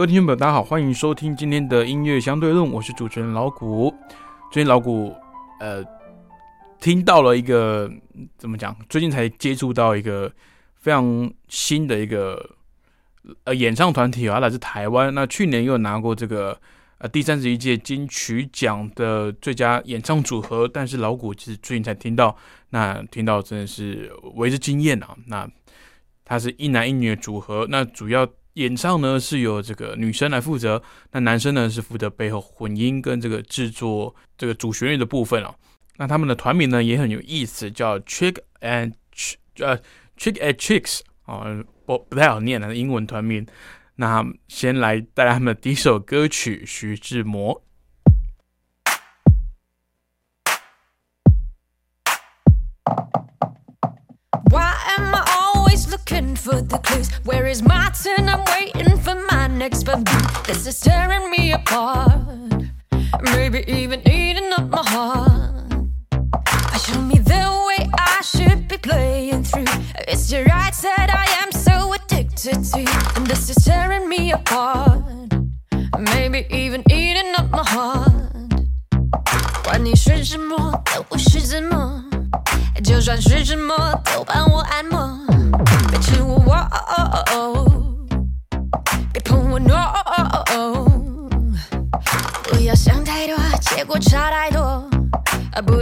各位听众朋友，大家好，欢迎收听今天的音乐相对论，我是主持人老谷。最近老谷呃听到了一个怎么讲？最近才接触到一个非常新的一个呃演唱团体啊，来自台湾。那去年又拿过这个呃第三十一届金曲奖的最佳演唱组合，但是老谷其实最近才听到，那听到真的是为之惊艳啊！那他是一男一女的组合，那主要。演唱呢是由这个女生来负责，那男生呢是负责背后混音跟这个制作这个主旋律的部分哦。那他们的团名呢也很有意思，叫 Trick and 呃 Trick and Tricks 啊，不不太好念的英文团名。那先来带来他们的第一首歌曲《徐志摩》。looking for the clues. Where is my turn? I'm waiting for my next but This is tearing me apart. Maybe even eating up my heart. Show me the way I should be playing through. It's your right that I am so addicted to. And this is tearing me apart. Maybe even eating up my heart. 管你是什么，都不是什么。就算是什么，都帮我按摩。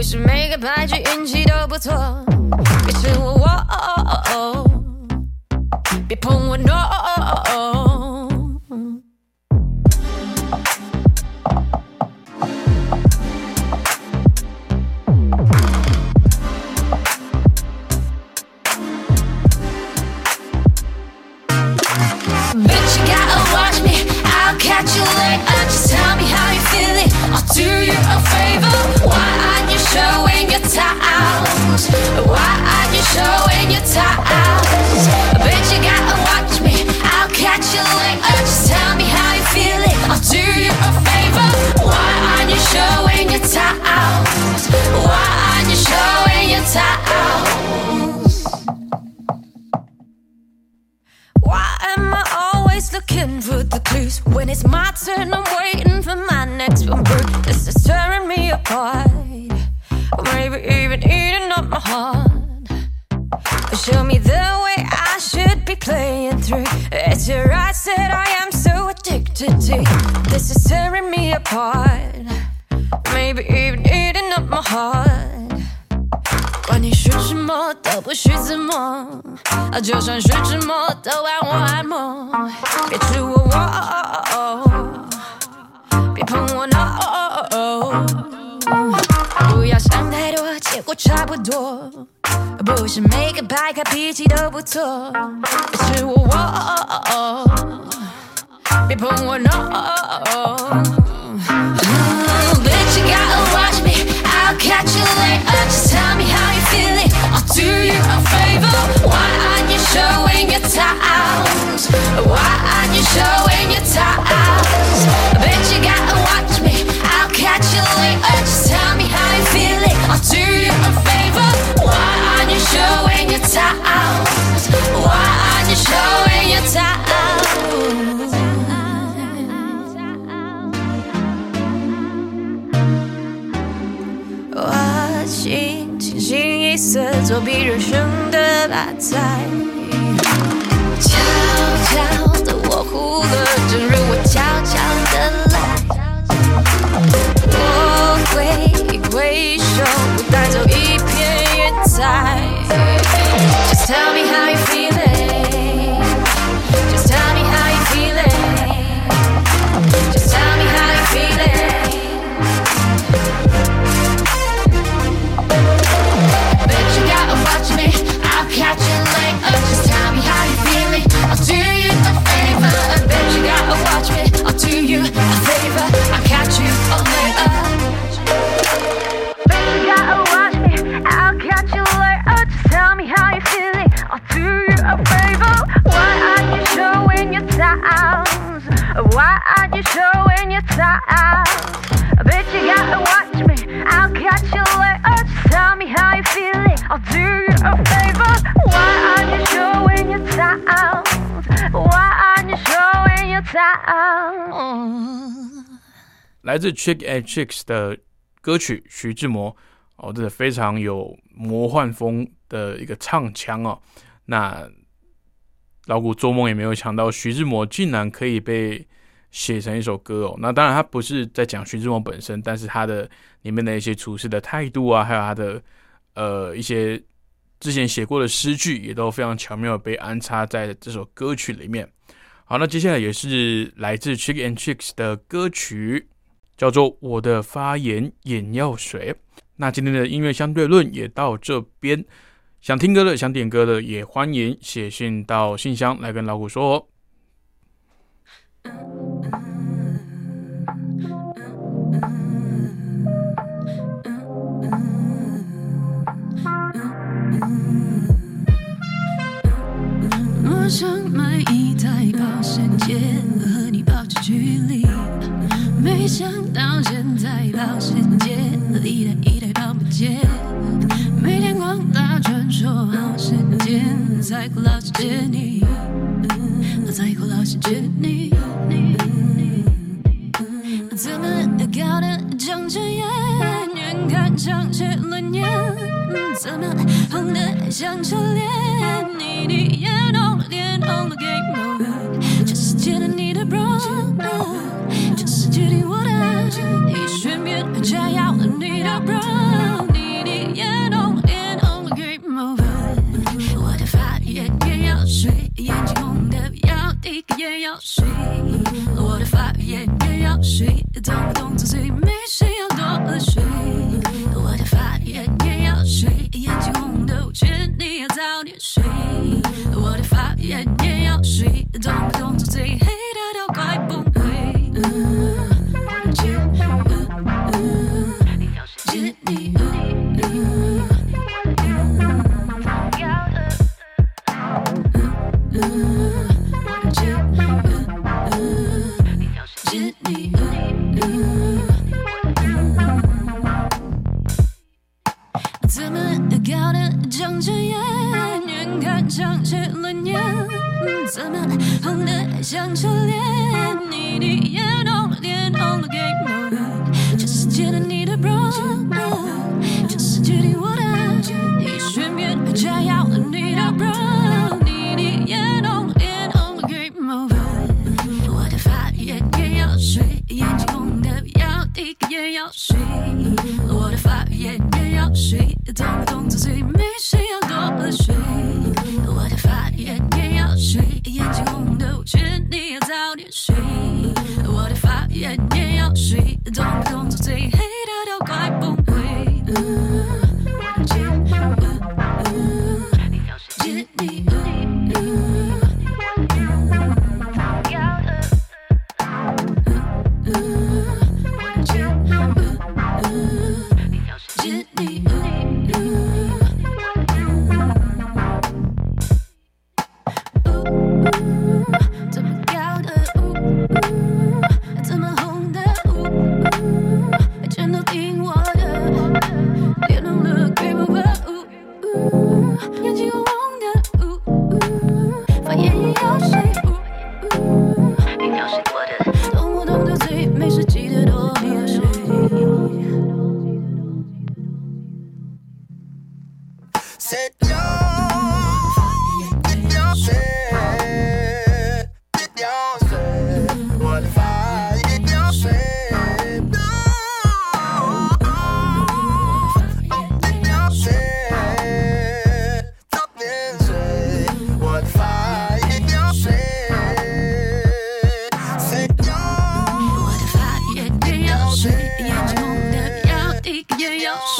是每个牌局运气都不错。别吃我，哦哦哦哦别碰我，no。showing your towels? Why are you showing your towels? 就算是沉默，都帮我按摩。别吃我，别碰我，no。不要想太多，结果差不多。不是每个牌卡脾气都不错。别吃我，but we're. Ooh, bitch, you gotta watch me. I'll catch you later. Uh, just tell me how you're feeling. I'll do you a favor. Why aren't you showing your towels? Why aren't you showing your towels? 一，清醒一色，作别人生的白菜，悄悄的我糊了。来自 Chick and Chicks 的歌曲《徐志摩》哦，这是非常有魔幻风的一个唱腔哦。那老谷做梦也没有想到，徐志摩竟然可以被写成一首歌哦。那当然，他不是在讲徐志摩本身，但是他的里面的一些处事的态度啊，还有他的呃一些之前写过的诗句，也都非常巧妙的被安插在这首歌曲里面。好，那接下来也是来自 Chick and Chicks 的歌曲。叫做我的发言眼药水。那今天的音乐相对论也到这边，想听歌的、想点歌的，也欢迎写信到信箱来跟老虎说哦。每天光打传说好时间，在苦劳时见你，在苦劳时见你，怎么搞的睁着眼，眼看上去了年，怎么红的像车脸，睡，我的发也也要睡，动不动就醉，没谁要多喝水，我的发也也要睡，眼睛红的我劝你要早点睡，我的发也也要睡，动不动就醉，黑睁着眼，眼看上去了年，怎么红的像车脸，你的眼红了脸红了 game over，这世界的你的 bro，这是决定我的，你身边加药了你的 bro，你的眼红了脸红了 game over，我的发炎眼药水，眼睛红的要滴个眼药水，我的发炎眼药水，动不动就醉，没谁要多喝水，我的发炎也要睡，眼睛红的我劝你要早点睡，我的发炎也要睡，动不动就醉，黑的都快崩溃。见你。week, yeah, yeah.